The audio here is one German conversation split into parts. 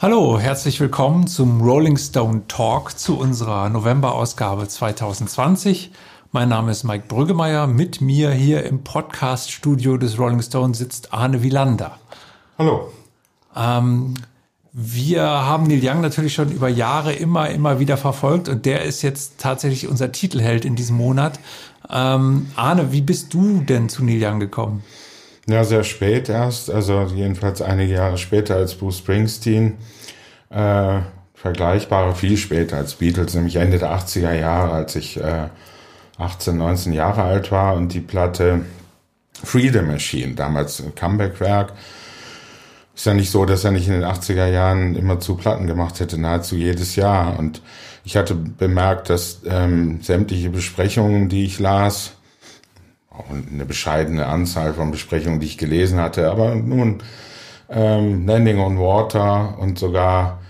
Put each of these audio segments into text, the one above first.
Hallo, herzlich willkommen zum Rolling Stone Talk zu unserer November-Ausgabe 2020. Mein Name ist Mike Brüggemeier. Mit mir hier im Podcast-Studio des Rolling Stone sitzt Arne Wielander. Hallo. Ähm, wir haben Neil Young natürlich schon über Jahre immer, immer wieder verfolgt und der ist jetzt tatsächlich unser Titelheld in diesem Monat. Ähm, Arne, wie bist du denn zu Neil Young gekommen? Ja, sehr spät erst, also jedenfalls einige Jahre später als Bruce Springsteen. Äh, vergleichbare viel später als Beatles, nämlich Ende der 80er Jahre, als ich äh, 18, 19 Jahre alt war und die Platte Freedom Machine, damals ein Comeback-Werk. Ist ja nicht so, dass er nicht in den 80er Jahren immer zu Platten gemacht hätte, nahezu jedes Jahr. Und ich hatte bemerkt, dass ähm, sämtliche Besprechungen, die ich las, auch eine bescheidene Anzahl von Besprechungen, die ich gelesen hatte, aber nun ähm, Landing on Water und sogar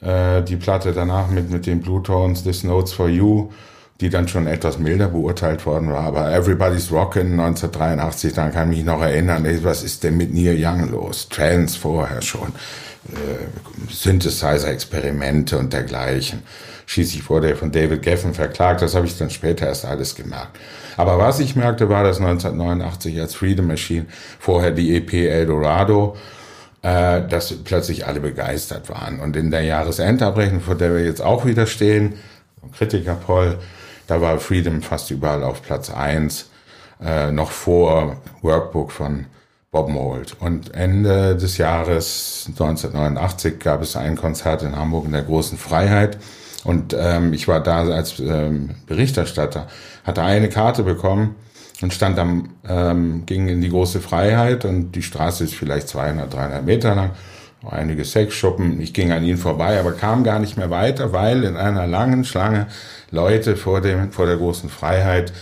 äh, die Platte danach mit, mit den Blue Tones, This Notes for You, die dann schon etwas milder beurteilt worden war. Aber Everybody's Rockin' 1983, dann kann ich mich noch erinnern, was ist denn mit Neil Young los? Trance vorher schon, äh, Synthesizer-Experimente und dergleichen. Schließlich wurde er von David Geffen verklagt, das habe ich dann später erst alles gemerkt. Aber was ich merkte, war, dass 1989 als Freedom Machine, vorher die EP Eldorado, äh, dass plötzlich alle begeistert waren. Und in der Jahresendabrechnung, vor der wir jetzt auch wieder stehen, Kritikerpoll, da war Freedom fast überall auf Platz eins, äh, noch vor Workbook von Bob Mould. Und Ende des Jahres 1989 gab es ein Konzert in Hamburg in der Großen Freiheit. Und ähm, ich war da als ähm, Berichterstatter, hatte eine Karte bekommen und stand am, ähm, ging in die große Freiheit und die Straße ist vielleicht 200, 300 Meter lang, einige Sexschuppen. Ich ging an ihnen vorbei, aber kam gar nicht mehr weiter, weil in einer langen Schlange Leute vor dem, vor der großen Freiheit,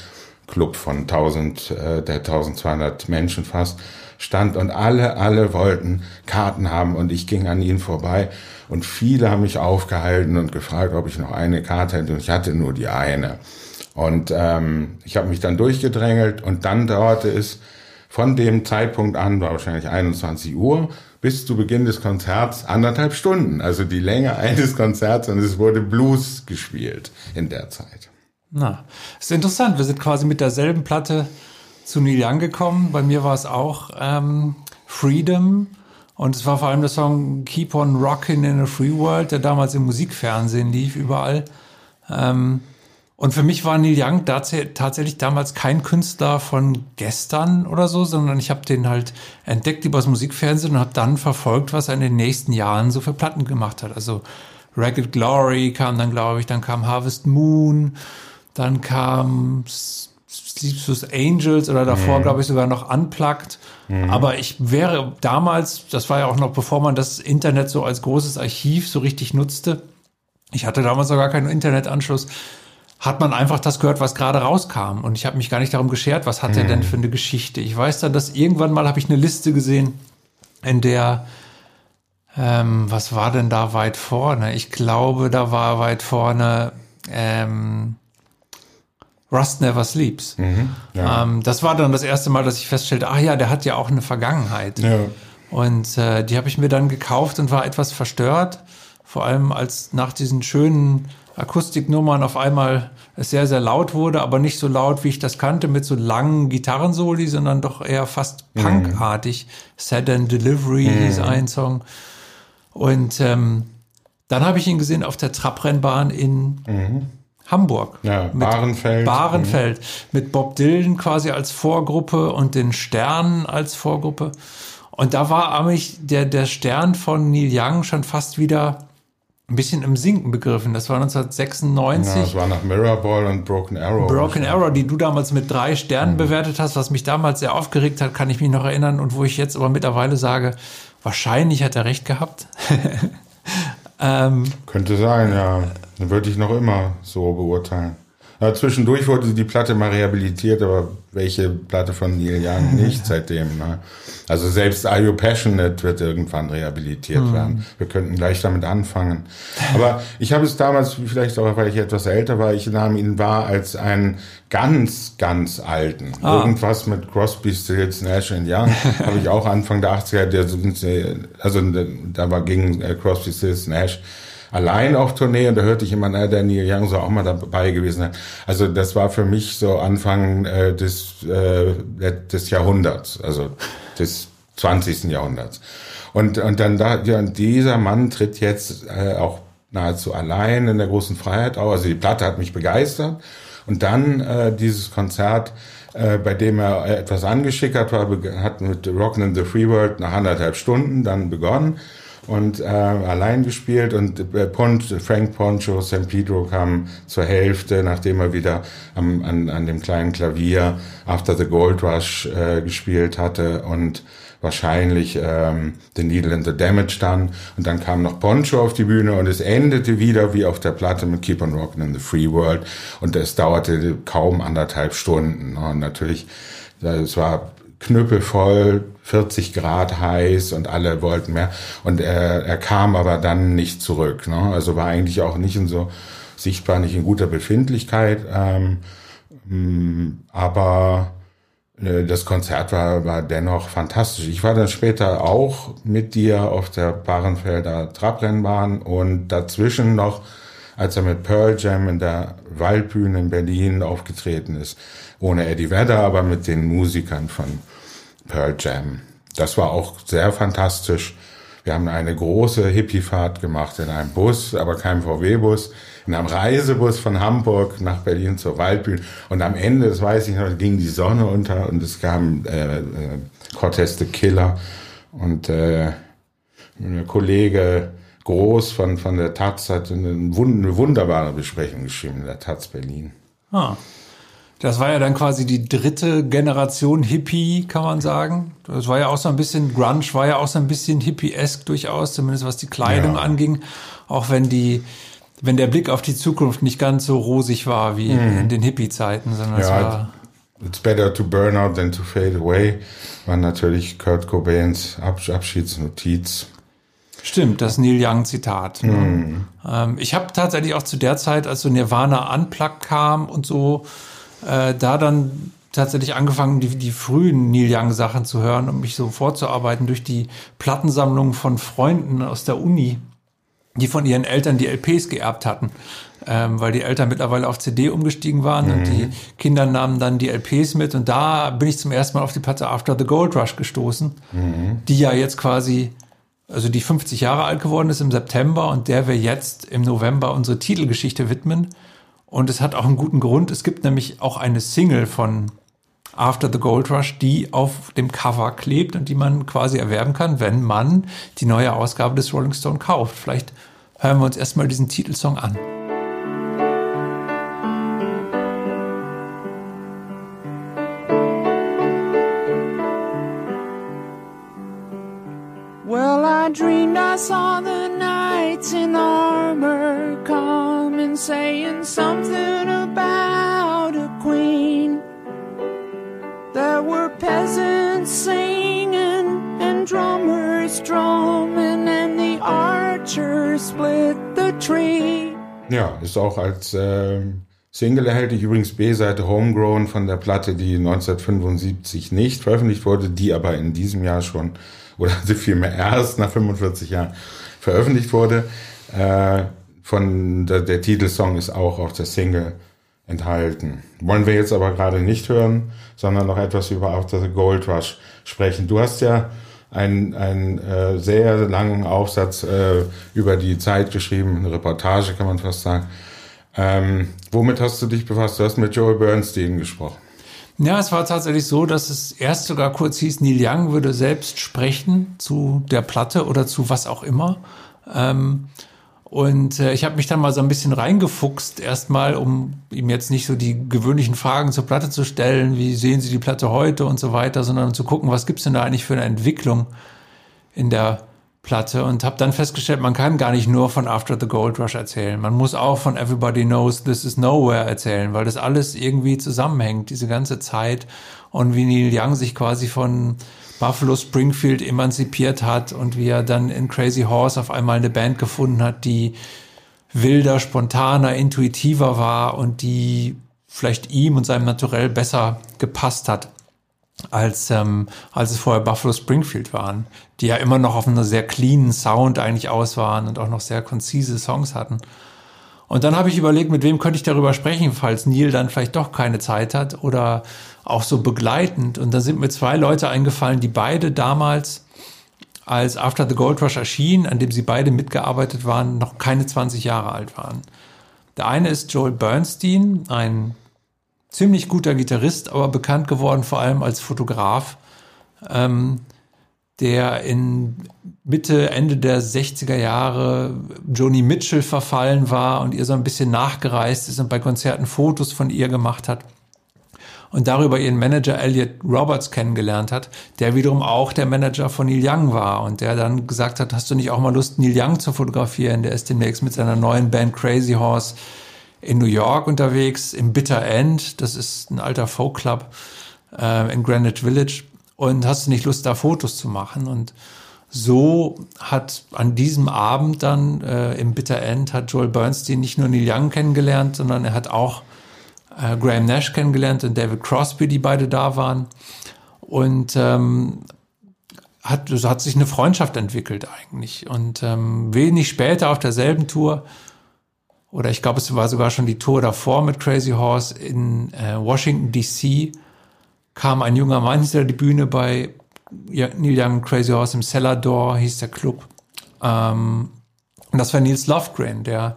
Club von 1000, äh, der 1200 Menschen fast, stand und alle, alle wollten Karten haben und ich ging an ihnen vorbei und viele haben mich aufgehalten und gefragt, ob ich noch eine Karte hätte und ich hatte nur die eine. Und ähm, ich habe mich dann durchgedrängelt und dann dauerte es von dem Zeitpunkt an, war wahrscheinlich 21 Uhr, bis zu Beginn des Konzerts anderthalb Stunden. Also die Länge eines Konzerts und es wurde Blues gespielt in der Zeit. Na, ist interessant. Wir sind quasi mit derselben Platte zu Neil Young gekommen. Bei mir war es auch ähm, Freedom. Und es war vor allem der Song Keep on Rockin' in a Free World, der damals im Musikfernsehen lief, überall. Ähm, und für mich war Neil Young tatsächlich damals kein Künstler von gestern oder so, sondern ich habe den halt entdeckt übers Musikfernsehen und habe dann verfolgt, was er in den nächsten Jahren so für Platten gemacht hat. Also Ragged Glory kam dann, glaube ich, dann kam Harvest Moon, dann kam Sleepless Angels oder davor, mhm. glaube ich, sogar noch Unplugged. Mhm. Aber ich wäre damals, das war ja auch noch bevor man das Internet so als großes Archiv so richtig nutzte, ich hatte damals sogar keinen Internetanschluss, hat man einfach das gehört, was gerade rauskam. Und ich habe mich gar nicht darum geschert, was hat mhm. er denn für eine Geschichte. Ich weiß dann, dass irgendwann mal habe ich eine Liste gesehen, in der, ähm, was war denn da weit vorne? Ich glaube, da war weit vorne ähm, Rust Never Sleeps. Mhm, ja. ähm, das war dann das erste Mal, dass ich feststellte, ach ja, der hat ja auch eine Vergangenheit. Ja. Und äh, die habe ich mir dann gekauft und war etwas verstört. Vor allem als nach diesen schönen Akustiknummern auf einmal es sehr, sehr laut wurde, aber nicht so laut, wie ich das kannte, mit so langen Gitarrensoli, sondern doch eher fast mhm. punkartig. Sad and Delivery mhm. hieß ein Song. Und ähm, dann habe ich ihn gesehen auf der Trabrennbahn in mhm. Hamburg. Ja, Bahrenfeld. Bahrenfeld. Mhm. Mit Bob Dylan quasi als Vorgruppe und den Sternen als Vorgruppe. Und da war mich der, der Stern von Neil Young schon fast wieder ein bisschen im Sinken begriffen. Das war 1996. Ja, das war nach Mirrorball und Broken Arrow. Broken Arrow, die du damals mit drei Sternen mhm. bewertet hast, was mich damals sehr aufgeregt hat, kann ich mich noch erinnern und wo ich jetzt aber mittlerweile sage, wahrscheinlich hat er recht gehabt. ähm, Könnte sein, ja. Würde ich noch immer so beurteilen. Ja, zwischendurch wurde die Platte mal rehabilitiert, aber welche Platte von Neil Young nicht seitdem. Ne? Also selbst Are You Passionate wird irgendwann rehabilitiert mhm. werden. Wir könnten gleich damit anfangen. Aber ich habe es damals, vielleicht auch, weil ich etwas älter war, ich nahm ihn wahr als einen ganz, ganz alten. Ah. Irgendwas mit Crosby, Stills, Nash Young habe ich auch Anfang der 80er, der, also da war gegen äh, Crosby, Stills, Nash allein auf Tournee und da hörte ich immer, na, der Neil Young so auch mal dabei gewesen. Also das war für mich so Anfang äh, des, äh, des Jahrhunderts, also des 20. Jahrhunderts. Und, und dann da, ja, dieser Mann tritt jetzt äh, auch nahezu allein in der großen Freiheit auf. Also die Platte hat mich begeistert. Und dann äh, dieses Konzert, äh, bei dem er etwas angeschickert war, hat mit Rockin' in the Free World nach anderthalb Stunden dann begonnen und äh, allein gespielt und äh, Pont, Frank Poncho, San Pedro kam zur Hälfte, nachdem er wieder am, an, an dem kleinen Klavier After the Gold Rush äh, gespielt hatte und wahrscheinlich ähm, The Needle and the Damage dann. Und dann kam noch Poncho auf die Bühne und es endete wieder wie auf der Platte mit Keep on Rockin' in the Free World. Und es dauerte kaum anderthalb Stunden. Und natürlich, es war knüppelvoll, 40 Grad heiß und alle wollten mehr. Und er, er kam aber dann nicht zurück. Ne? Also war eigentlich auch nicht in so sichtbar nicht in guter Befindlichkeit. Ähm, mm, aber äh, das Konzert war, war dennoch fantastisch. Ich war dann später auch mit dir auf der Bahrenfelder Trabrennbahn und dazwischen noch, als er mit Pearl Jam in der Waldbühne in Berlin aufgetreten ist, ohne Eddie Vedder, aber mit den Musikern von Pearl Jam. Das war auch sehr fantastisch. Wir haben eine große Hippiefahrt gemacht in einem Bus, aber keinem VW-Bus, in einem Reisebus von Hamburg nach Berlin zur Waldbühne. Und am Ende, das weiß ich noch, ging die Sonne unter und es kam äh, äh, Cortez the Killer und äh, ein Kollege Groß von, von der Taz hat eine, eine wunderbare Besprechung geschrieben in der Taz Berlin. Ah. Das war ja dann quasi die dritte Generation Hippie, kann man sagen. Das war ja auch so ein bisschen Grunge, war ja auch so ein bisschen hippie-esque durchaus, zumindest was die Kleidung ja. anging. Auch wenn die, wenn der Blick auf die Zukunft nicht ganz so rosig war wie mhm. in den Hippie-Zeiten, sondern ja, es war. It's better to burn out than to fade away, war natürlich Kurt Cobains Abschiedsnotiz. Stimmt, das Neil Young Zitat. Ne? Mhm. Ähm, ich habe tatsächlich auch zu der Zeit, als so Nirvana Unplugged kam und so, äh, da dann tatsächlich angefangen, die, die frühen Neil Young Sachen zu hören und mich so vorzuarbeiten durch die Plattensammlung von Freunden aus der Uni, die von ihren Eltern die LPs geerbt hatten, ähm, weil die Eltern mittlerweile auf CD umgestiegen waren mhm. und die Kinder nahmen dann die LPs mit und da bin ich zum ersten Mal auf die Platte After the Gold Rush gestoßen, mhm. die ja jetzt quasi also die 50 Jahre alt geworden ist im September und der wir jetzt im November unsere Titelgeschichte widmen. Und es hat auch einen guten Grund. Es gibt nämlich auch eine Single von After the Gold Rush, die auf dem Cover klebt und die man quasi erwerben kann, wenn man die neue Ausgabe des Rolling Stone kauft. Vielleicht hören wir uns erstmal diesen Titelsong an. Ja, ist auch als äh, Single erhältlich übrigens B-Seite Homegrown von der Platte, die 1975 nicht veröffentlicht wurde, die aber in diesem Jahr schon oder vielmehr erst nach 45 Jahren veröffentlicht wurde. Äh, von der, der Titelsong ist auch auf der Single enthalten. Wollen wir jetzt aber gerade nicht hören, sondern noch etwas über After the Gold Rush sprechen. Du hast ja einen, einen äh, sehr langen Aufsatz äh, über die Zeit geschrieben, eine Reportage kann man fast sagen. Ähm, womit hast du dich befasst? Du hast mit Joel Bernstein gesprochen. Ja, es war tatsächlich so, dass es erst sogar kurz hieß, Neil Young würde selbst sprechen zu der Platte oder zu was auch immer. Ähm, und äh, ich habe mich dann mal so ein bisschen reingefuchst, erstmal, um ihm jetzt nicht so die gewöhnlichen Fragen zur Platte zu stellen, wie sehen Sie die Platte heute und so weiter, sondern zu gucken, was gibt's denn da eigentlich für eine Entwicklung in der Platte und habe dann festgestellt, man kann gar nicht nur von After the Gold Rush erzählen. Man muss auch von Everybody Knows This Is Nowhere erzählen, weil das alles irgendwie zusammenhängt, diese ganze Zeit und wie Neil Young sich quasi von Buffalo Springfield emanzipiert hat und wie er dann in Crazy Horse auf einmal eine Band gefunden hat, die wilder, spontaner, intuitiver war und die vielleicht ihm und seinem Naturell besser gepasst hat als, ähm, als es vorher Buffalo Springfield waren, die ja immer noch auf einer sehr cleanen Sound eigentlich aus waren und auch noch sehr konzise Songs hatten. Und dann habe ich überlegt, mit wem könnte ich darüber sprechen, falls Neil dann vielleicht doch keine Zeit hat oder auch so begleitend. Und da sind mir zwei Leute eingefallen, die beide damals, als After the Gold Rush erschien, an dem sie beide mitgearbeitet waren, noch keine 20 Jahre alt waren. Der eine ist Joel Bernstein, ein ziemlich guter Gitarrist, aber bekannt geworden vor allem als Fotograf, ähm, der in Mitte, Ende der 60er Jahre Joni Mitchell verfallen war und ihr so ein bisschen nachgereist ist und bei Konzerten Fotos von ihr gemacht hat und darüber ihren Manager Elliot Roberts kennengelernt hat, der wiederum auch der Manager von Neil Young war und der dann gesagt hat, hast du nicht auch mal Lust, Neil Young zu fotografieren? Der ist demnächst mit seiner neuen Band Crazy Horse in New York unterwegs, im Bitter End, das ist ein alter Folkclub äh, in Greenwich Village. Und hast du nicht Lust, da Fotos zu machen? Und so hat an diesem Abend dann äh, im Bitter End hat Joel Bernstein nicht nur Neil Young kennengelernt, sondern er hat auch äh, Graham Nash kennengelernt und David Crosby, die beide da waren. Und ähm, hat, so hat sich eine Freundschaft entwickelt eigentlich. Und ähm, wenig später auf derselben Tour oder ich glaube, es war sogar schon die Tour davor mit Crazy Horse in äh, Washington DC, kam ein junger Mann hinter die Bühne bei Neil Young Crazy Horse im Cellar Door, hieß der Club. Ähm, und das war Nils Lofgren, der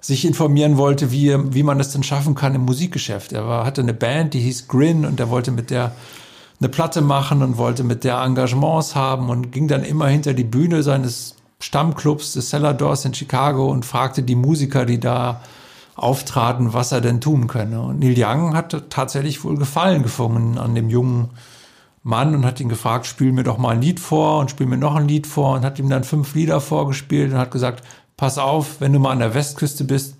sich informieren wollte, wie, wie man es denn schaffen kann im Musikgeschäft. Er war, hatte eine Band, die hieß Grin und er wollte mit der eine Platte machen und wollte mit der Engagements haben und ging dann immer hinter die Bühne seines Stammclubs des Cellar Doors in Chicago und fragte die Musiker, die da auftraten, was er denn tun könne. Und Neil Young hat tatsächlich wohl Gefallen gefunden an dem jungen Mann und hat ihn gefragt, spiel mir doch mal ein Lied vor und spiel mir noch ein Lied vor und hat ihm dann fünf Lieder vorgespielt und hat gesagt, pass auf, wenn du mal an der Westküste bist,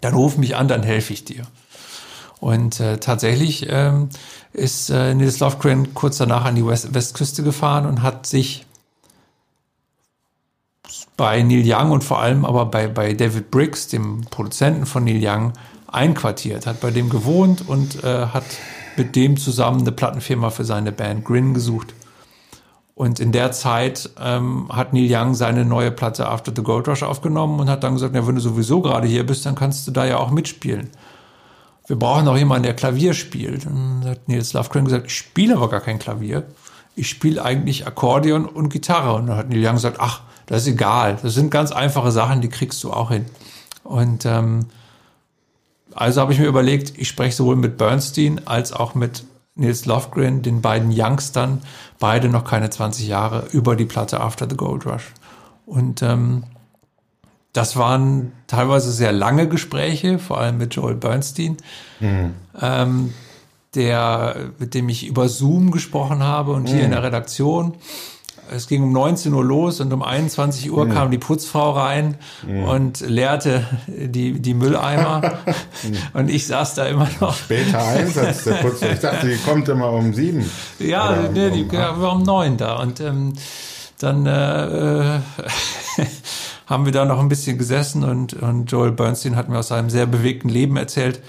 dann ruf mich an, dann helfe ich dir. Und äh, tatsächlich ähm, ist äh, Nils Lofgren kurz danach an die West Westküste gefahren und hat sich bei Neil Young und vor allem aber bei, bei David Briggs, dem Produzenten von Neil Young, einquartiert, hat bei dem gewohnt und äh, hat mit dem zusammen eine Plattenfirma für seine Band Grin gesucht. Und in der Zeit ähm, hat Neil Young seine neue Platte After the Gold Rush aufgenommen und hat dann gesagt, ja, wenn du sowieso gerade hier bist, dann kannst du da ja auch mitspielen. Wir brauchen auch jemanden, der Klavier spielt. Und hat Nils Lofgren gesagt, ich spiele aber gar kein Klavier. Ich spiele eigentlich Akkordeon und Gitarre. Und dann hat Neil Young gesagt, ach, das ist egal. Das sind ganz einfache Sachen, die kriegst du auch hin. Und ähm, also habe ich mir überlegt, ich spreche sowohl mit Bernstein als auch mit Nils Lofgren, den beiden Youngstern, beide noch keine 20 Jahre, über die Platte After the Gold Rush. Und ähm, das waren teilweise sehr lange Gespräche, vor allem mit Joel Bernstein, mhm. ähm, der, mit dem ich über Zoom gesprochen habe und mhm. hier in der Redaktion es ging um 19 Uhr los und um 21 Uhr mhm. kam die Putzfrau rein mhm. und leerte die, die Mülleimer. und ich saß da immer noch. Später Einsatz der Putzfrau. Ich dachte, die kommt immer um sieben. Ja, nee, die ja, war um neun da. Und ähm, dann äh, haben wir da noch ein bisschen gesessen und, und Joel Bernstein hat mir aus seinem sehr bewegten Leben erzählt.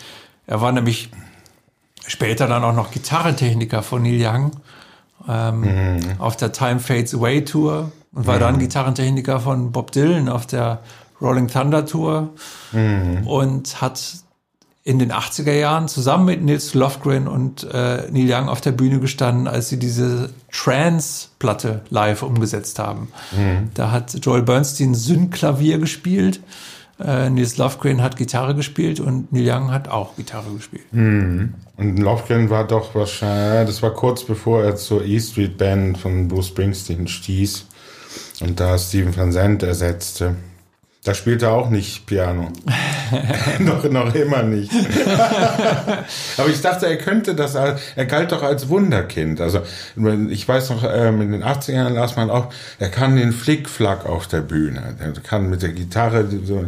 Er war nämlich später dann auch noch Gitarrentechniker von Neil Young ähm, mhm. auf der Time Fades Away Tour und war mhm. dann Gitarrentechniker von Bob Dylan auf der Rolling Thunder Tour mhm. und hat in den 80er Jahren zusammen mit Nils Lofgren und äh, Neil Young auf der Bühne gestanden, als sie diese Trance-Platte live umgesetzt haben. Mhm. Da hat Joel Bernstein Synth-Klavier gespielt äh, Nils Lofgren hat Gitarre gespielt und Neil Young hat auch Gitarre gespielt. Mhm. Und Lofgren war doch wahrscheinlich, das war kurz bevor er zur E Street Band von Bruce Springsteen stieß und da Steven Van Zandt ersetzte. Da spielt er auch nicht Piano. noch, noch immer nicht. Aber ich dachte, er könnte das, er galt doch als Wunderkind. Also ich weiß noch, ähm, in den 80ern las man auch, er kann den Flickflack auf der Bühne. Er kann mit der Gitarre so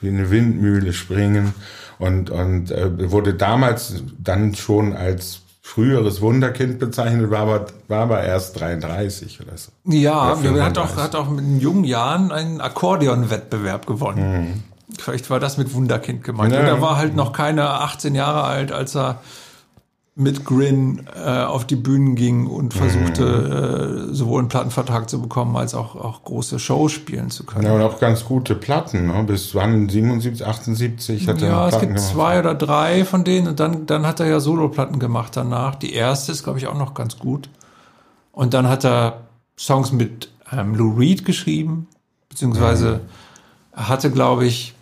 wie eine Windmühle springen und, und äh, wurde damals dann schon als früheres Wunderkind bezeichnet, war aber, war aber erst 33 oder so. Ja, er hat auch, hat auch in jungen Jahren einen Akkordeon-Wettbewerb gewonnen. Mhm. Vielleicht war das mit Wunderkind gemeint. Ja. Und er war halt noch keine 18 Jahre alt, als er mit Grin äh, auf die Bühnen ging und versuchte, mhm. äh, sowohl einen Plattenvertrag zu bekommen, als auch, auch große Shows spielen zu können. Ja, und auch ganz gute Platten, ne? bis wann? 77, 78 hat er Ja, es gibt gemacht. zwei oder drei von denen und dann, dann hat er ja Soloplatten gemacht danach. Die erste ist, glaube ich, auch noch ganz gut. Und dann hat er Songs mit ähm, Lou Reed geschrieben, beziehungsweise mhm. hatte, glaube ich,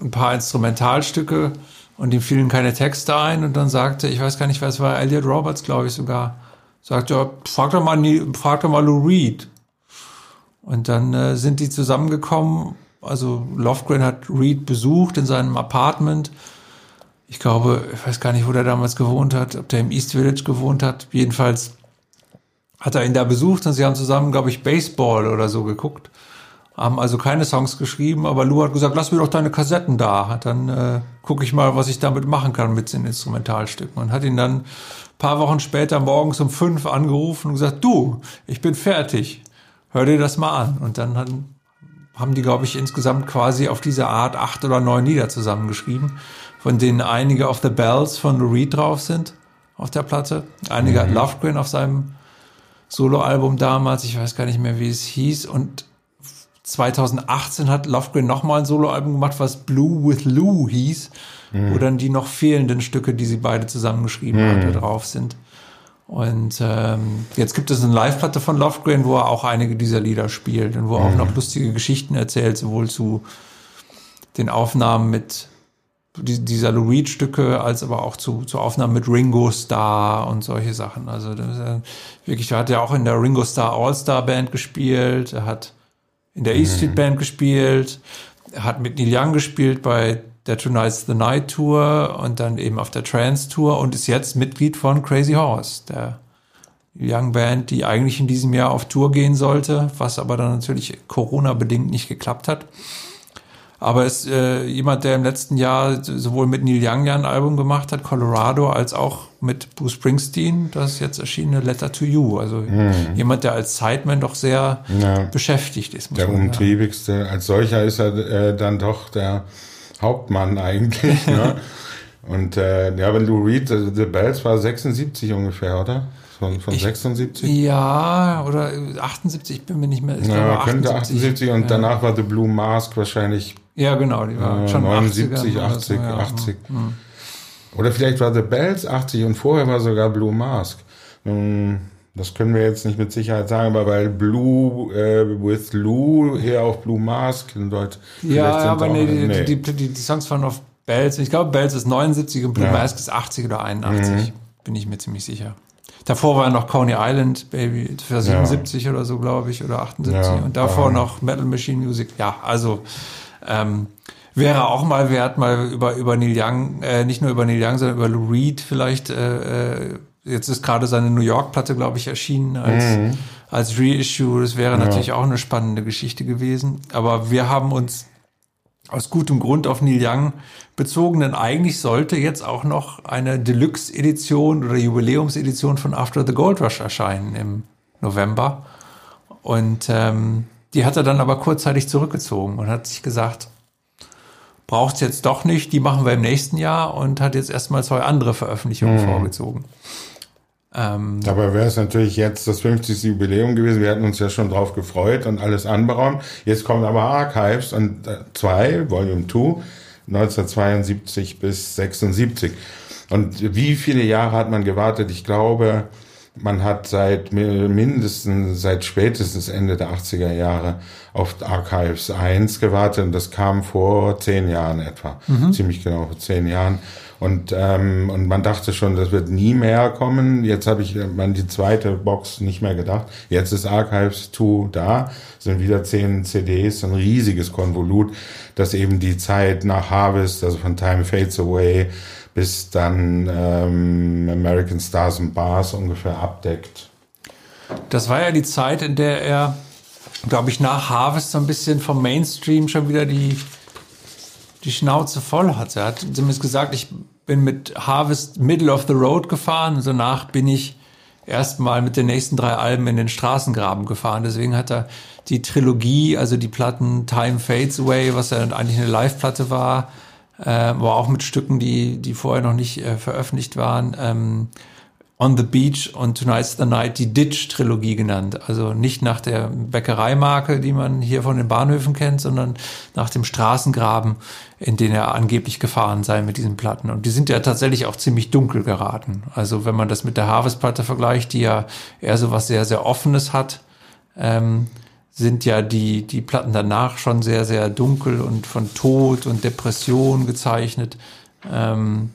ein paar Instrumentalstücke und ihm fielen keine Texte ein und dann sagte, ich weiß gar nicht, was war, Elliot Roberts, glaube ich sogar, sagte, ja, frag doch mal, frag doch mal Lou Reed. Und dann äh, sind die zusammengekommen, also Lofgren hat Reed besucht in seinem Apartment. Ich glaube, ich weiß gar nicht, wo der damals gewohnt hat, ob der im East Village gewohnt hat. Jedenfalls hat er ihn da besucht und sie haben zusammen, glaube ich, Baseball oder so geguckt haben also keine Songs geschrieben, aber Lou hat gesagt, lass mir doch deine Kassetten da. Dann äh, gucke ich mal, was ich damit machen kann mit den Instrumentalstücken. Und hat ihn dann paar Wochen später morgens um fünf angerufen und gesagt, du, ich bin fertig. Hör dir das mal an. Und dann hat, haben die, glaube ich, insgesamt quasi auf diese Art acht oder neun Lieder zusammengeschrieben, von denen einige auf The Bells von Lou Reed drauf sind auf der Platte. Einige mhm. hat Lovegren auf seinem Soloalbum damals, ich weiß gar nicht mehr, wie es hieß. Und 2018 hat Lofgren nochmal ein Soloalbum gemacht, was Blue with Lou hieß, mhm. wo dann die noch fehlenden Stücke, die sie beide zusammengeschrieben mhm. hatte, drauf sind. Und ähm, jetzt gibt es eine Live-Platte von Lofgren, wo er auch einige dieser Lieder spielt und wo er mhm. auch noch lustige Geschichten erzählt, sowohl zu den Aufnahmen mit dieser Lou Reed-Stücke, als aber auch zu, zu Aufnahmen mit Ringo Starr und solche Sachen. Also das ist ja wirklich, er hat ja auch in der Ringo Starr All-Star Band gespielt, er hat in der E Street Band gespielt, hat mit Neil Young gespielt bei der Tonight's the Night Tour und dann eben auf der Trance Tour und ist jetzt Mitglied von Crazy Horse, der Young Band, die eigentlich in diesem Jahr auf Tour gehen sollte, was aber dann natürlich Corona-bedingt nicht geklappt hat. Aber ist äh, jemand, der im letzten Jahr sowohl mit Neil Young ja ein Album gemacht hat, Colorado, als auch mit Bruce Springsteen, das jetzt erschienene Letter to You. Also mhm. jemand, der als Sideman doch sehr ja. beschäftigt ist. der umtriebigste. Als solcher ist er äh, dann doch der Hauptmann eigentlich. ne? Und äh, ja, wenn du Read, The Bells war 76 ungefähr, oder? Von, von ich, 76? Ja, oder 78, ich bin mir nicht mehr. Ich ja, glaube, könnte 78, 78 und ja. danach war The Blue Mask wahrscheinlich ja, genau, die war äh, schon 79, 80, so, ja. 80. Mhm. Oder vielleicht war The Bells 80 und vorher war sogar Blue Mask. Das können wir jetzt nicht mit Sicherheit sagen, aber weil Blue äh, with Lou eher auf Blue Mask in Deutsch. Ja, aber nee, die, nee. Die, die, die, Songs waren auf Bells. Ich glaube, Bells ist 79 und Blue ja. Mask ist 80 oder 81. Mhm. Bin ich mir ziemlich sicher. Davor war noch Coney Island, Baby, für 77 ja. oder so, glaube ich, oder 78. Ja, und davor noch Metal Machine Music. Ja, also ähm, wäre auch mal wert, mal über, über Neil Young, äh, nicht nur über Neil Young, sondern über Lou Reed vielleicht. Äh, äh jetzt ist gerade seine New York-Platte, glaube ich, erschienen als, mhm. als Reissue. Das wäre ja. natürlich auch eine spannende Geschichte gewesen. Aber wir haben uns aus gutem Grund auf Neil Young bezogen, denn eigentlich sollte jetzt auch noch eine Deluxe-Edition oder Jubiläumsedition von After the Gold Rush erscheinen im November. Und ähm, die hat er dann aber kurzzeitig zurückgezogen und hat sich gesagt, braucht es jetzt doch nicht, die machen wir im nächsten Jahr und hat jetzt erstmal zwei andere Veröffentlichungen mhm. vorgezogen. Ähm, Dabei wäre es natürlich jetzt das 50. Jubiläum gewesen. Wir hatten uns ja schon drauf gefreut und alles anberaumt. Jetzt kommen aber Archives und äh, zwei, Volume 2, 1972 bis 76. Und wie viele Jahre hat man gewartet? Ich glaube, man hat seit mindestens, seit spätestens Ende der 80er Jahre auf Archives 1 gewartet und das kam vor zehn Jahren etwa, mhm. ziemlich genau vor zehn Jahren. Und, ähm, und man dachte schon, das wird nie mehr kommen. Jetzt habe ich an die zweite Box nicht mehr gedacht. Jetzt ist Archives 2 da, sind wieder zehn CDs, ein riesiges Konvolut, das eben die Zeit nach Harvest, also von Time Fades Away bis dann ähm, American Stars and Bars ungefähr abdeckt. Das war ja die Zeit, in der er, glaube ich, nach Harvest so ein bisschen vom Mainstream schon wieder die die Schnauze voll hatte. Er hat zumindest gesagt, ich bin mit Harvest Middle of the Road gefahren und danach bin ich erstmal mit den nächsten drei Alben in den Straßengraben gefahren. Deswegen hat er die Trilogie, also die Platten Time Fades Away, was ja eigentlich eine Live-Platte war, äh, aber auch mit Stücken, die, die vorher noch nicht äh, veröffentlicht waren, ähm, On the Beach und Tonight's the Night die Ditch-Trilogie genannt. Also nicht nach der Bäckereimarke, die man hier von den Bahnhöfen kennt, sondern nach dem Straßengraben, in den er angeblich gefahren sei mit diesen Platten. Und die sind ja tatsächlich auch ziemlich dunkel geraten. Also wenn man das mit der Harvest-Platte vergleicht, die ja eher so was sehr, sehr Offenes hat, ähm, sind ja die, die Platten danach schon sehr, sehr dunkel und von Tod und Depression gezeichnet. Ähm,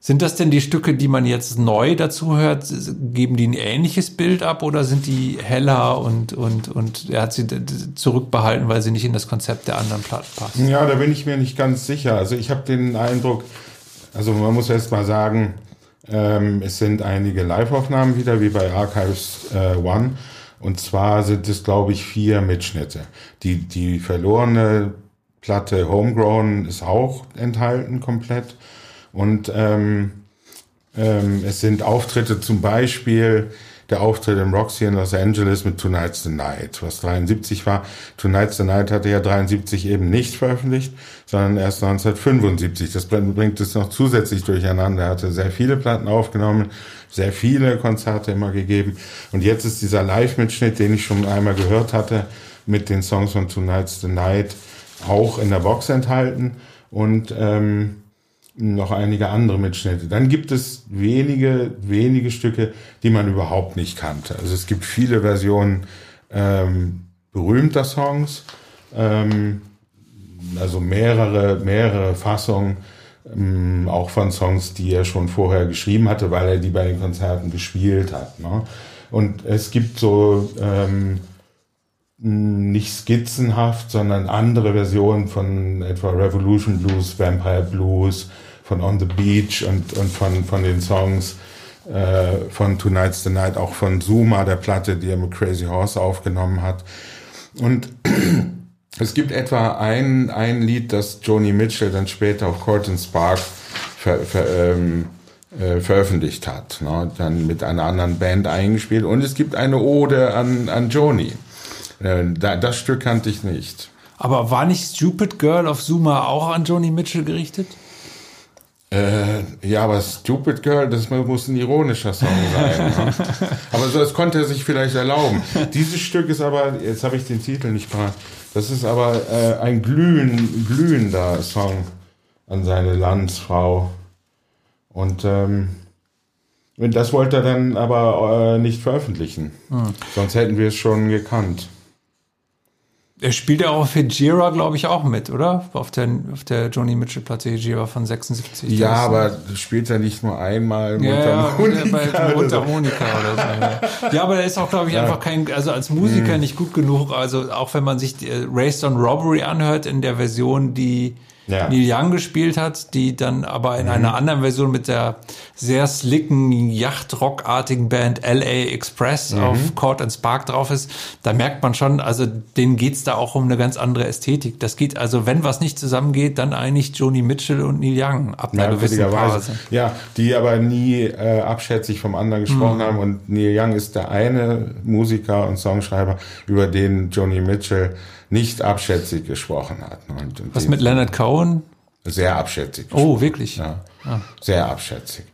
sind das denn die Stücke, die man jetzt neu dazu hört, geben die ein ähnliches Bild ab oder sind die heller und, und, und er hat sie zurückbehalten, weil sie nicht in das Konzept der anderen Platten passen? Ja, da bin ich mir nicht ganz sicher. Also ich habe den Eindruck, also man muss erst mal sagen, ähm, es sind einige Live-Aufnahmen wieder, wie bei Archives äh, One. Und zwar sind es, glaube ich, vier Mitschnitte. Die, die verlorene Platte Homegrown ist auch enthalten komplett. Und ähm, ähm, es sind Auftritte zum Beispiel der Auftritt im Roxy in Los Angeles mit Tonight's the Night, was 73 war. Tonight's the Night hatte ja 73 eben nicht veröffentlicht, sondern erst 1975. Das bringt es noch zusätzlich durcheinander. Er hatte sehr viele Platten aufgenommen, sehr viele Konzerte immer gegeben. Und jetzt ist dieser Live-Mitschnitt, den ich schon einmal gehört hatte, mit den Songs von Tonight's the Night auch in der Box enthalten. Und ähm, noch einige andere Mitschnitte. Dann gibt es wenige, wenige Stücke, die man überhaupt nicht kannte. Also es gibt viele Versionen ähm, berühmter Songs, ähm, also mehrere, mehrere Fassungen, ähm, auch von Songs, die er schon vorher geschrieben hatte, weil er die bei den Konzerten gespielt hat. Ne? Und es gibt so ähm, nicht skizzenhaft, sondern andere Versionen von etwa Revolution Blues, Vampire Blues, von On the Beach und, und von, von den Songs äh, von Tonight's the Night, auch von Zuma, der Platte, die er mit Crazy Horse aufgenommen hat. Und es gibt etwa ein, ein Lied, das Joni Mitchell dann später auf Court and Spark ver, ver, ähm, äh, veröffentlicht hat, ne? dann mit einer anderen Band eingespielt. Und es gibt eine Ode an, an Joni. Äh, das Stück kannte ich nicht. Aber war nicht Stupid Girl auf Zuma auch an Joni Mitchell gerichtet? Äh, ja, aber Stupid Girl, das muss ein ironischer Song sein. ne? Aber so, das konnte er sich vielleicht erlauben. Dieses Stück ist aber, jetzt habe ich den Titel nicht parat, das ist aber äh, ein glühen, glühender Song an seine Landsfrau. Und ähm, das wollte er dann aber äh, nicht veröffentlichen. Hm. Sonst hätten wir es schon gekannt. Er spielt ja auch auf Hejira, glaube ich, auch mit, oder? Auf der, auf der Johnny Mitchell-Platte Hejira von 76. Ja, aber spielt er nicht nur einmal? Ja, Mundharmonika oder so. Ja, aber er ist auch, glaube ich, ja. einfach kein, also als Musiker hm. nicht gut genug. Also auch wenn man sich äh, Raised on Robbery anhört in der Version, die ja. Neil Young gespielt hat, die dann aber in mhm. einer anderen Version mit der sehr slicken, Yachtrockartigen Band LA Express mhm. auf Court and Spark drauf ist, da merkt man schon, also denen geht's da auch um eine ganz andere Ästhetik. Das geht also, wenn was nicht zusammengeht, dann eigentlich Joni Mitchell und Neil Young ab einer ja, gewissen Phase. Ja, die aber nie äh, abschätzig vom anderen gesprochen mhm. haben und Neil Young ist der eine Musiker und Songschreiber, über den Joni Mitchell nicht abschätzig gesprochen hat. Und, Was mit Leonard Cohen? Sehr abschätzig. Oh, wirklich? Ja, ah. sehr abschätzig.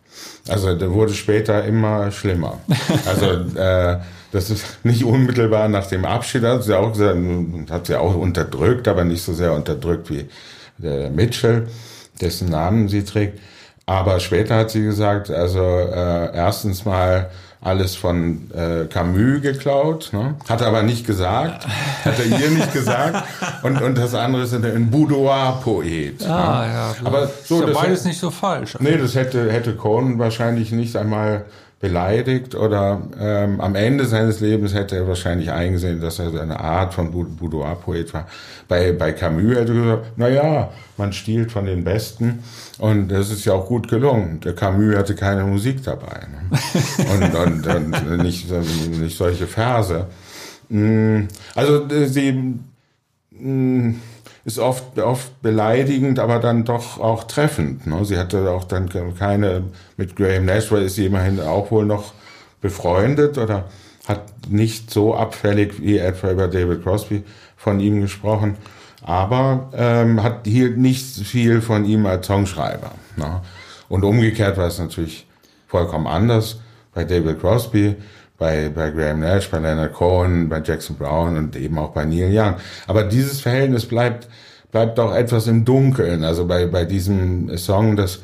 Also der wurde später immer schlimmer. Also äh, das ist nicht unmittelbar nach dem Abschied, hat sie auch gesagt, hat sie auch unterdrückt, aber nicht so sehr unterdrückt wie der Mitchell, dessen Namen sie trägt. Aber später hat sie gesagt, also äh, erstens mal alles von äh, Camus geklaut, ne? hat er aber nicht gesagt, hat er ihr nicht gesagt. Und, und das andere ist ein Boudoir-Poet. Ah, ne? ja. Aber so, ist ja beides hat- nicht so falsch. Nee, das hätte, hätte Cohen wahrscheinlich nicht einmal beleidigt oder ähm, am Ende seines Lebens hätte er wahrscheinlich eingesehen, dass er eine Art von Bou- Boudoir-Poet war. Bei, bei Camus hätte er gesagt, na ja, man stiehlt von den Besten und das ist ja auch gut gelungen. Der Camus hatte keine Musik dabei ne? und, und, und nicht, nicht solche Verse. Mm, Also äh, sie mh, ist oft, oft beleidigend, aber dann doch auch treffend. Ne? Sie hatte auch dann keine, mit Graham Nash ist sie immerhin auch wohl noch befreundet oder hat nicht so abfällig wie etwa über David Crosby von ihm gesprochen, aber ähm, hat hielt nicht viel von ihm als Songschreiber. Ne? Und umgekehrt war es natürlich vollkommen anders bei David Crosby, bei, bei Graham Nash, bei Leonard Cohen, bei Jackson Brown und eben auch bei Neil Young. Aber dieses Verhältnis bleibt, bleibt auch etwas im Dunkeln. Also bei, bei diesem Song, das,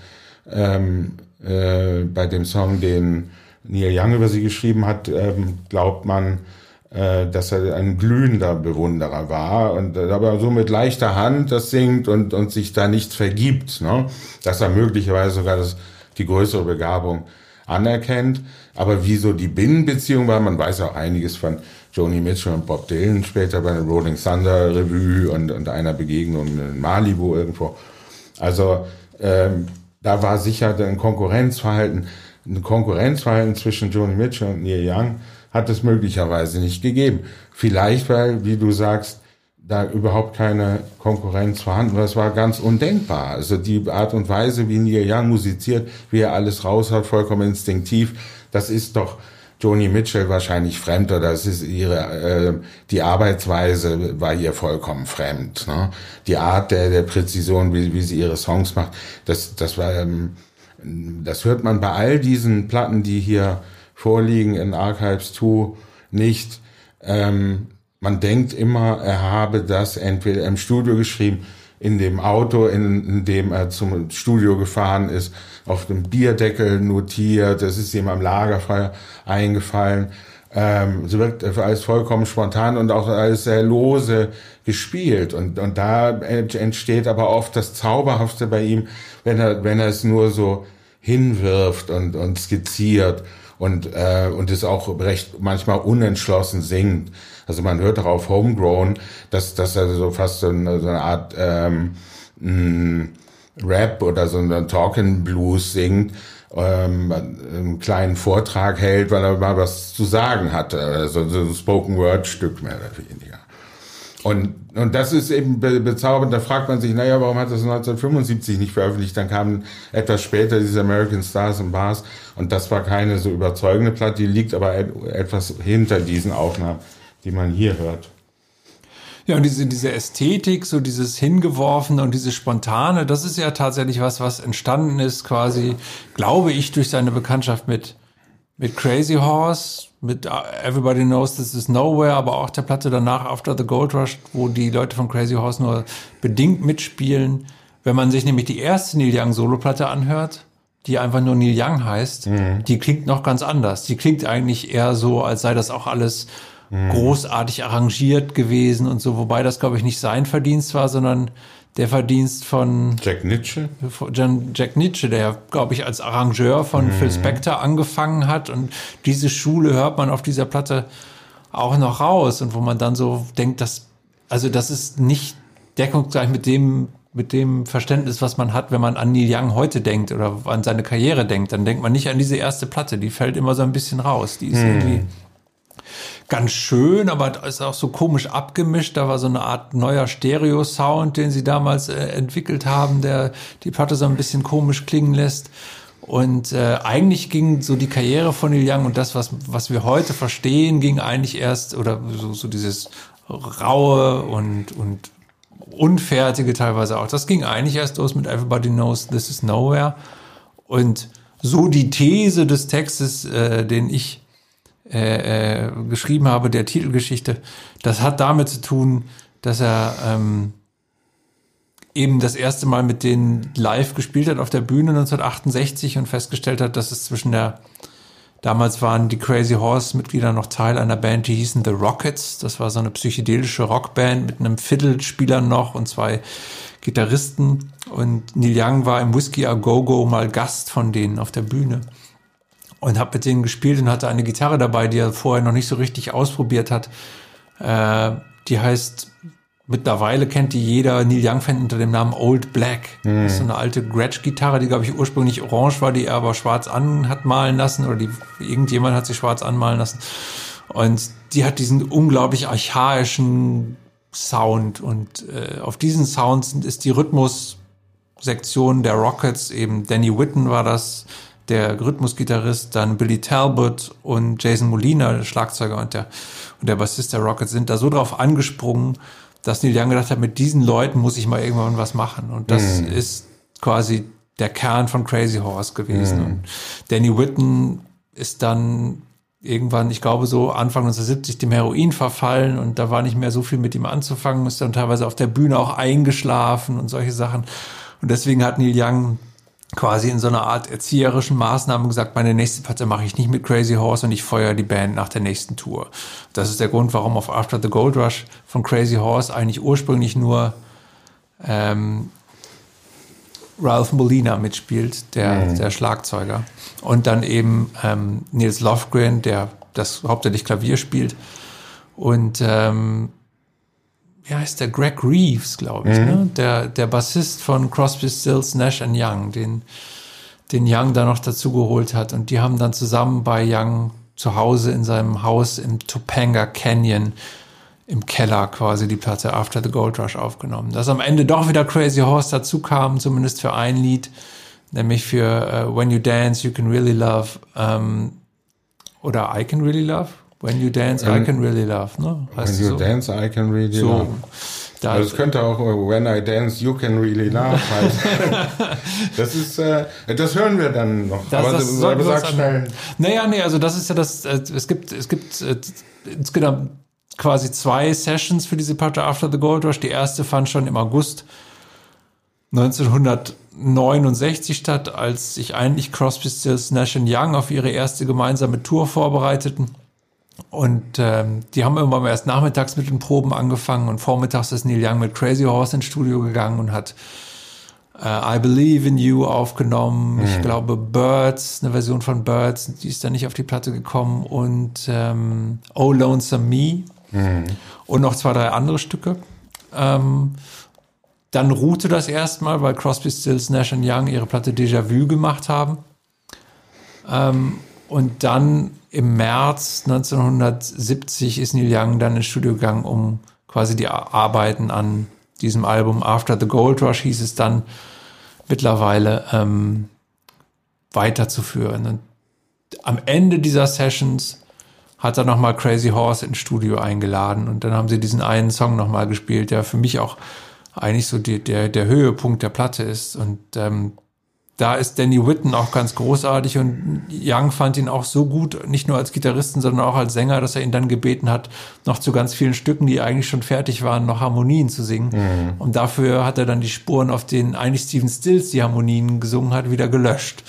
ähm, äh, bei dem Song, den Neil Young über sie geschrieben hat, ähm, glaubt man, äh, dass er ein glühender Bewunderer war und äh, aber so mit leichter Hand das singt und, und sich da nichts vergibt, ne? dass er möglicherweise sogar das, die größere Begabung anerkennt. Aber wie so die Binnenbeziehung war, man weiß auch einiges von Joni Mitchell und Bob Dylan, später bei der Rolling Thunder Revue und, und einer Begegnung in Malibu irgendwo. Also ähm, da war sicher ein Konkurrenzverhalten, ein Konkurrenzverhalten zwischen Joni Mitchell und Neil Young hat es möglicherweise nicht gegeben. Vielleicht, weil, wie du sagst, da überhaupt keine Konkurrenz vorhanden war. Es war ganz undenkbar. Also die Art und Weise, wie Neil Young musiziert, wie er alles raushaut, vollkommen instinktiv, das ist doch Joni Mitchell wahrscheinlich fremd oder es ist ihre äh, die Arbeitsweise war ihr vollkommen fremd. Ne? Die Art der, der Präzision, wie, wie sie ihre Songs macht, das das war ähm, das hört man bei all diesen Platten, die hier vorliegen in Archives 2 nicht. Ähm, man denkt immer, er habe das entweder im Studio geschrieben, in dem Auto, in, in dem er zum Studio gefahren ist, auf dem Bierdeckel notiert, das ist ihm am Lagerfeuer eingefallen. Ähm, so wird alles vollkommen spontan und auch alles sehr lose gespielt. Und, und da entsteht aber oft das Zauberhafte bei ihm, wenn er, wenn er es nur so hinwirft und, und skizziert und, äh, und es auch recht manchmal unentschlossen singt. Also man hört auch auf Homegrown, dass, dass er so fast so eine, so eine Art ähm, mh, Rap oder so einen Talking Blues singt, ähm, einen kleinen Vortrag hält, weil er mal was zu sagen hatte. Also so ein Spoken Word Stück mehr oder weniger. Und, und das ist eben be bezaubernd. Da fragt man sich, naja, warum hat das 1975 nicht veröffentlicht? Dann kamen etwas später diese American Stars and Bars und das war keine so überzeugende Platte. Die liegt aber et etwas hinter diesen Aufnahmen, die man hier hört. Ja, und diese, diese Ästhetik, so dieses Hingeworfene und dieses Spontane, das ist ja tatsächlich was, was entstanden ist, quasi, glaube ich, durch seine Bekanntschaft mit, mit Crazy Horse, mit Everybody Knows This Is Nowhere, aber auch der Platte danach After the Gold Rush, wo die Leute von Crazy Horse nur bedingt mitspielen. Wenn man sich nämlich die erste Neil Young Soloplatte anhört, die einfach nur Neil Young heißt, mhm. die klingt noch ganz anders. Die klingt eigentlich eher so, als sei das auch alles mhm. großartig arrangiert gewesen und so, wobei das, glaube ich, nicht sein Verdienst war, sondern der Verdienst von Jack Nietzsche. Von Jack Nietzsche, der, glaube ich, als Arrangeur von mhm. Phil Spector angefangen hat. Und diese Schule hört man auf dieser Platte auch noch raus. Und wo man dann so denkt, dass, also das ist nicht deckungsgleich mit dem, mit dem Verständnis, was man hat, wenn man an Neil Young heute denkt oder an seine Karriere denkt. Dann denkt man nicht an diese erste Platte. Die fällt immer so ein bisschen raus. Die ist mhm. irgendwie ganz schön, aber ist auch so komisch abgemischt. Da war so eine Art neuer Stereo-Sound, den sie damals äh, entwickelt haben, der die Platte so ein bisschen komisch klingen lässt. Und äh, eigentlich ging so die Karriere von Neil Young und das, was, was wir heute verstehen, ging eigentlich erst, oder so, so dieses raue und, und unfertige teilweise auch. Das ging eigentlich erst los mit Everybody Knows This Is Nowhere. Und so die These des Textes, äh, den ich äh, äh, geschrieben habe, der Titelgeschichte, das hat damit zu tun, dass er ähm, eben das erste Mal mit denen live gespielt hat auf der Bühne 1968 und festgestellt hat, dass es zwischen der Damals waren die Crazy Horse-Mitglieder noch Teil einer Band, die hießen The Rockets. Das war so eine psychedelische Rockband mit einem Fiddle-Spieler noch und zwei Gitarristen. Und Neil Young war im Whiskey A Go Go mal Gast von denen auf der Bühne und hat mit denen gespielt und hatte eine Gitarre dabei, die er vorher noch nicht so richtig ausprobiert hat. Äh, die heißt Mittlerweile kennt die jeder Neil Young-Fan unter dem Namen Old Black. Mhm. Das ist so eine alte Gretsch-Gitarre, die, glaube ich, ursprünglich orange war, die er aber schwarz an hat malen lassen oder die irgendjemand hat sie schwarz anmalen lassen. Und die hat diesen unglaublich archaischen Sound. Und äh, auf diesen Sounds ist die Rhythmussektion der Rockets eben Danny Whitten war das, der Rhythmusgitarrist, dann Billy Talbot und Jason Molina, der Schlagzeuger und der, und der Bassist der Rockets sind da so drauf angesprungen, dass Neil Young gedacht hat, mit diesen Leuten muss ich mal irgendwann was machen. Und das mhm. ist quasi der Kern von Crazy Horse gewesen. Mhm. Und Danny Whitten ist dann irgendwann, ich glaube so Anfang 1970 dem Heroin verfallen und da war nicht mehr so viel mit ihm anzufangen, ist dann teilweise auf der Bühne auch eingeschlafen und solche Sachen. Und deswegen hat Neil Young quasi in so einer Art erzieherischen Maßnahmen gesagt, meine nächste Platte mache ich nicht mit Crazy Horse und ich feuere die Band nach der nächsten Tour. Das ist der Grund, warum auf After the Gold Rush von Crazy Horse eigentlich ursprünglich nur ähm, Ralph Molina mitspielt, der, mhm. der Schlagzeuger. Und dann eben ähm, Nils Lofgren, der das hauptsächlich Klavier spielt. Und ähm, wie heißt der? Greg Reeves, glaube ich, mhm. ne? Der, der Bassist von Crosby, Stills, Nash and Young, den, den Young da noch dazu geholt hat. Und die haben dann zusammen bei Young zu Hause in seinem Haus im Topanga Canyon im Keller quasi die Platte After the Gold Rush aufgenommen. Dass am Ende doch wieder Crazy Horse dazu kam, zumindest für ein Lied, nämlich für uh, When You Dance, You Can Really Love ähm, oder I Can Really Love. When You Dance, I Can Really Love, ne? Heißt when You so? Dance, I Can Really so, Love. Da also es könnte auch When I Dance, You Can Really Love heißen. das ist, äh, das hören wir dann noch. Das, aber, das aber sag schnell. Naja, nee, also das ist ja das, äh, es gibt, es gibt äh, insgesamt quasi zwei Sessions für diese Platte After the Gold Rush. Die erste fand schon im August 1969 statt, als sich eigentlich Crosby, Stills, Nash Young auf ihre erste gemeinsame Tour vorbereiteten. Und ähm, die haben irgendwann mal erst nachmittags mit den Proben angefangen und vormittags ist Neil Young mit Crazy Horse ins Studio gegangen und hat äh, I Believe in You aufgenommen. Mhm. Ich glaube Birds, eine Version von Birds, die ist dann nicht auf die Platte gekommen und ähm, Oh Lonesome Me mhm. und noch zwei, drei andere Stücke. Ähm, dann ruhte das erstmal, weil Crosby, Stills, Nash Young ihre Platte Déjà Vu gemacht haben. Ähm, und dann im März 1970 ist Neil Young dann ins Studio gegangen, um quasi die Arbeiten an diesem Album After the Gold Rush hieß es dann mittlerweile ähm, weiterzuführen. Und am Ende dieser Sessions hat er nochmal Crazy Horse ins Studio eingeladen und dann haben sie diesen einen Song nochmal gespielt, der für mich auch eigentlich so die, der, der Höhepunkt der Platte ist. Und ähm, da ist Danny Whitten auch ganz großartig und Young fand ihn auch so gut, nicht nur als Gitarristen, sondern auch als Sänger, dass er ihn dann gebeten hat, noch zu ganz vielen Stücken, die eigentlich schon fertig waren, noch Harmonien zu singen. Mhm. Und dafür hat er dann die Spuren, auf denen eigentlich Steven Stills die Harmonien gesungen hat, wieder gelöscht.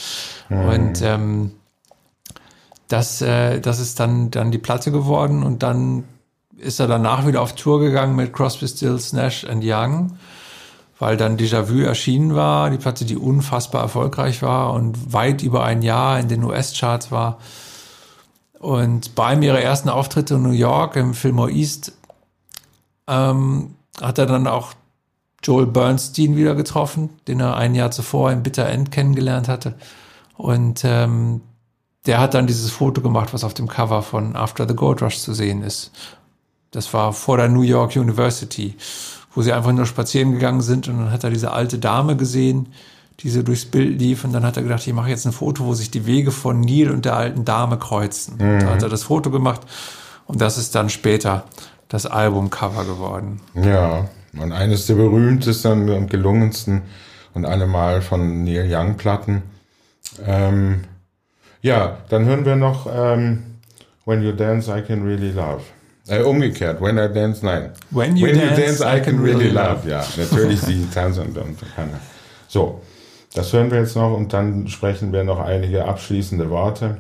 Mhm. Und ähm, das, äh, das ist dann, dann die Platte geworden und dann ist er danach wieder auf Tour gegangen mit Crosby, Stills, Nash and Young weil dann Déjà-vu erschienen war, die Platte, die unfassbar erfolgreich war und weit über ein Jahr in den US-Charts war. Und bei einem ihrer ersten Auftritte in New York im Fillmore East ähm, hat er dann auch Joel Bernstein wieder getroffen, den er ein Jahr zuvor im Bitter End kennengelernt hatte. Und ähm, der hat dann dieses Foto gemacht, was auf dem Cover von After the Gold Rush zu sehen ist. Das war vor der New York University wo sie einfach nur spazieren gegangen sind und dann hat er diese alte Dame gesehen, die so durchs Bild lief und dann hat er gedacht, ich mache jetzt ein Foto, wo sich die Wege von Neil und der alten Dame kreuzen. Mhm. Da hat er das Foto gemacht und das ist dann später das Albumcover geworden. Ja, und eines der berühmtesten und gelungensten und allemal von Neil Young Platten. Ähm, ja, dann hören wir noch ähm, When You Dance I Can Really Love. Äh, umgekehrt, When I Dance, nein. When You, dance, I Can Really Love. Ja, natürlich sie tanzen und, und. So, das hören wir jetzt noch und dann sprechen wir noch einige abschließende Worte.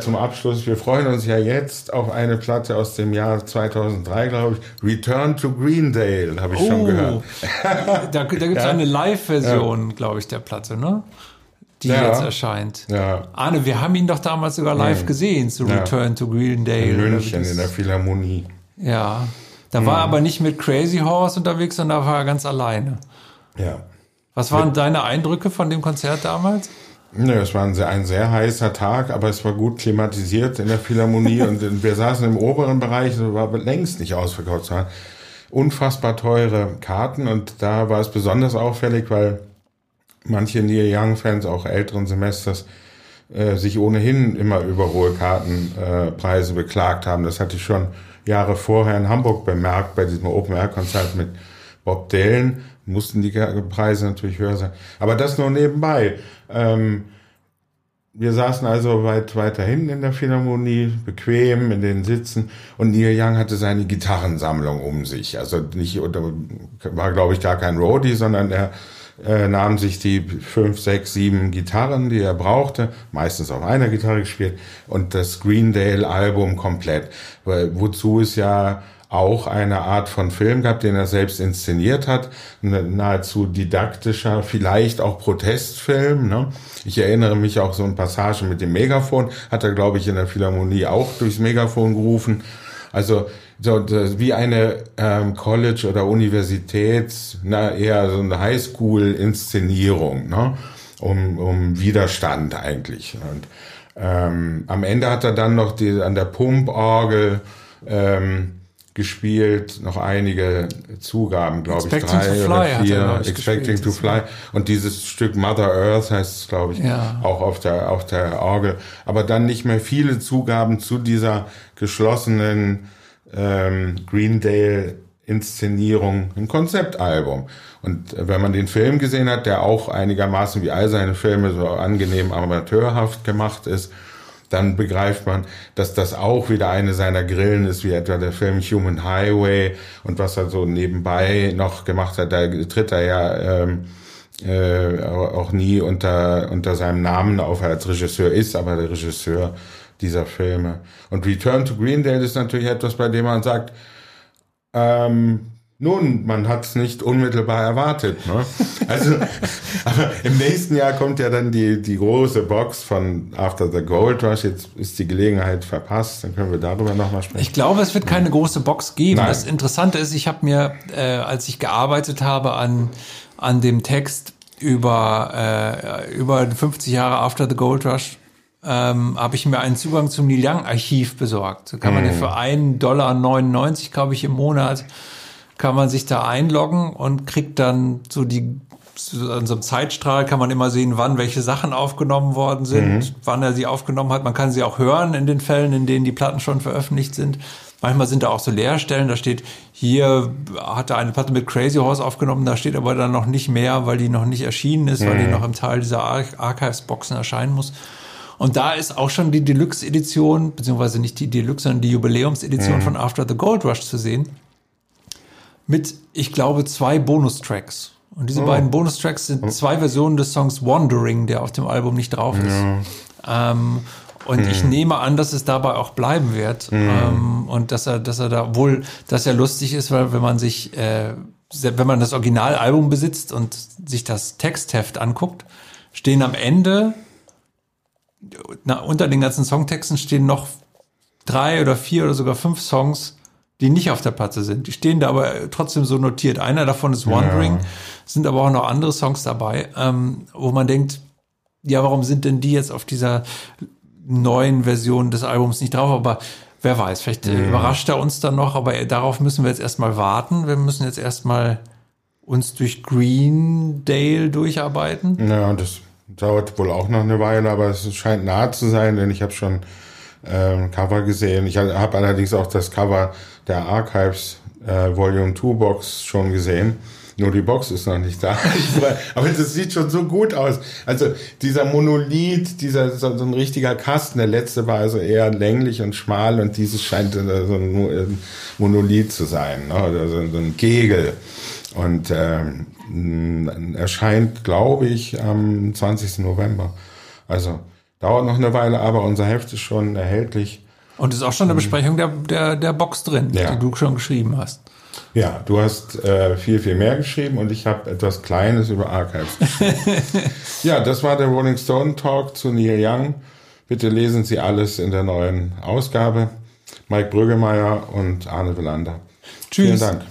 Ja, zum Abschluss, wir freuen uns ja jetzt auf eine Platte aus dem Jahr 2003, glaube ich. Return to Greendale, habe ich schon gehört. da, da gibt es Ja. eine Live-Version, glaube ich, der Platte, ne? Die Ja. jetzt erscheint. Ja, Arne, wir haben ihn doch damals sogar live gesehen zu Ja. Return to Greendale. in München in der Philharmonie. Ja. Da war er aber nicht mit Crazy Horse unterwegs, sondern da war er ganz alleine. Ja. Was waren deine Eindrücke von dem Konzert damals? Nö, es war ein sehr, ein sehr heißer Tag, aber es war gut klimatisiert in der Philharmonie und wir saßen im oberen Bereich, es war längst nicht ausverkauft. Es waren unfassbar teure Karten und da war es besonders auffällig, weil manche Neil Young-Fans, auch älteren Semesters, äh, sich ohnehin immer über hohe Kartenpreise äh, beklagt haben. Das hatte ich schon Jahre vorher in Hamburg bemerkt, bei diesem Open-Air-Konzert mit Bob Dylan. Mussten die Preise natürlich höher sein. Aber das nur nebenbei. Ähm, wir saßen also weit weiter hinten in der Philharmonie, bequem in den Sitzen und Neil Young hatte seine Gitarrensammlung um sich. Also nicht, war glaube ich gar kein Roadie, sondern er äh, nahm sich die fünf, sechs, sieben Gitarren, die er brauchte, meistens auf einer Gitarre gespielt und das Greendale-Album komplett. Weil, wozu es ja auch eine Art von Film gab, den er selbst inszeniert hat, nahezu didaktischer, vielleicht auch Protestfilm. Ne? Ich erinnere mich auch so ein Passage mit dem Megafon, hat er, glaube ich, in der Philharmonie auch durchs Megafon gerufen. Also so wie eine ähm, College- oder Universitäts, na eher so eine Highschool-Inszenierung, ne? um, um Widerstand eigentlich. Und ähm, am Ende hat er dann noch die, an der Pumporgel ähm, gespielt, noch einige Zugaben, glaube ich, Expecting drei to Fly oder er, vier. Expecting gespielt. to Fly. Und dieses Stück Mother Earth heißt es, glaube ich, Ja. auch auf der, auf der Orgel. Aber dann nicht mehr viele Zugaben zu dieser geschlossenen ähm, Greendale Inszenierung, ein Konzeptalbum. Und wenn man den Film gesehen hat, der auch einigermaßen wie all seine Filme so angenehm amateurhaft gemacht ist, dann begreift man, dass das auch wieder eine seiner Grillen ist, wie etwa der Film Human Highway und was er so nebenbei noch gemacht hat. Da tritt er ja ähm, äh, auch nie unter, unter seinem Namen auf als Regisseur ist, aber der Regisseur dieser Filme. Und Return to Greendale ist natürlich etwas, bei dem man sagt, ähm, nun, man hat es nicht unmittelbar erwartet. Ne? Also, aber im nächsten Jahr kommt ja dann die, die große Box von After the Gold Rush. Jetzt ist die Gelegenheit verpasst, dann können wir darüber nochmal sprechen. Ich glaube, es wird keine große Box geben. Nein. Das Interessante ist, ich habe mir, äh, als ich gearbeitet habe an, an dem Text über, äh, über 50 Jahre After the Gold Rush, ähm, habe ich mir einen Zugang zum Neil Young Archiv besorgt. Da kann man ja für 1,99 Dollar, glaube ich, im Monat, kann man sich da einloggen und kriegt dann so die, so an so einem Zeitstrahl kann man immer sehen, wann welche Sachen aufgenommen worden sind, wann er sie aufgenommen hat. Man kann sie auch hören in den Fällen, in denen die Platten schon veröffentlicht sind. Manchmal sind da auch so Leerstellen, da steht, hier hat er eine Platte mit Crazy Horse aufgenommen, da steht aber dann noch nicht mehr, weil die noch nicht erschienen ist, weil die noch im Teil dieser Ar Archives-Boxen erscheinen muss. Und da ist auch schon die Deluxe-Edition, beziehungsweise nicht die Deluxe, sondern die Jubiläumsedition von After the Gold Rush zu sehen. Mit, ich glaube, zwei Bonustracks. Und diese beiden Bonustracks sind zwei Versionen des Songs Wandering, der auf dem Album nicht drauf ist. Ähm, und ich nehme an, dass es dabei auch bleiben wird. Ähm, und dass er, dass er da wohl, dass er lustig ist, weil wenn man sich, äh, wenn man das Originalalbum besitzt und sich das Textheft anguckt, stehen am Ende na, unter den ganzen Songtexten stehen noch drei oder vier oder sogar fünf Songs, die nicht auf der Platte sind. Die stehen da aber trotzdem so notiert. Einer davon ist Wandering, sind aber auch noch andere Songs dabei, ähm, wo man denkt, ja, warum sind denn die jetzt auf dieser neuen Version des Albums nicht drauf? Aber wer weiß, vielleicht äh, überrascht er uns dann noch, aber darauf müssen wir jetzt erstmal warten. Wir müssen jetzt erstmal uns durch Greendale durcharbeiten. Ja, das dauert wohl auch noch eine Weile, aber es scheint nahe zu sein, denn ich habe schon ähm, Cover gesehen. Ich habe allerdings auch das Cover der Archives äh, Volume 2 Box schon gesehen. Nur die Box ist noch nicht da. Aber das sieht schon so gut aus. Also dieser Monolith, dieser so, ein richtiger Kasten. Der letzte war also eher länglich und schmal und dieses scheint äh, so ein äh, Monolith zu sein, ne? oder so, ein Kegel. Und ähm, erscheint, glaube ich, am 20. November. Also dauert noch eine Weile, aber unser Heft ist schon erhältlich. Und ist auch schon eine Besprechung der, der, der Box drin, Ja. die du schon geschrieben hast. Ja, du hast äh, viel, viel mehr geschrieben und ich habe etwas Kleines über Archives geschrieben. ja, das war der Rolling Stone Talk zu Neil Young. Bitte lesen Sie alles in der neuen Ausgabe. Mike Brüggemeier und Arne Willander. Tschüss. Vielen Dank.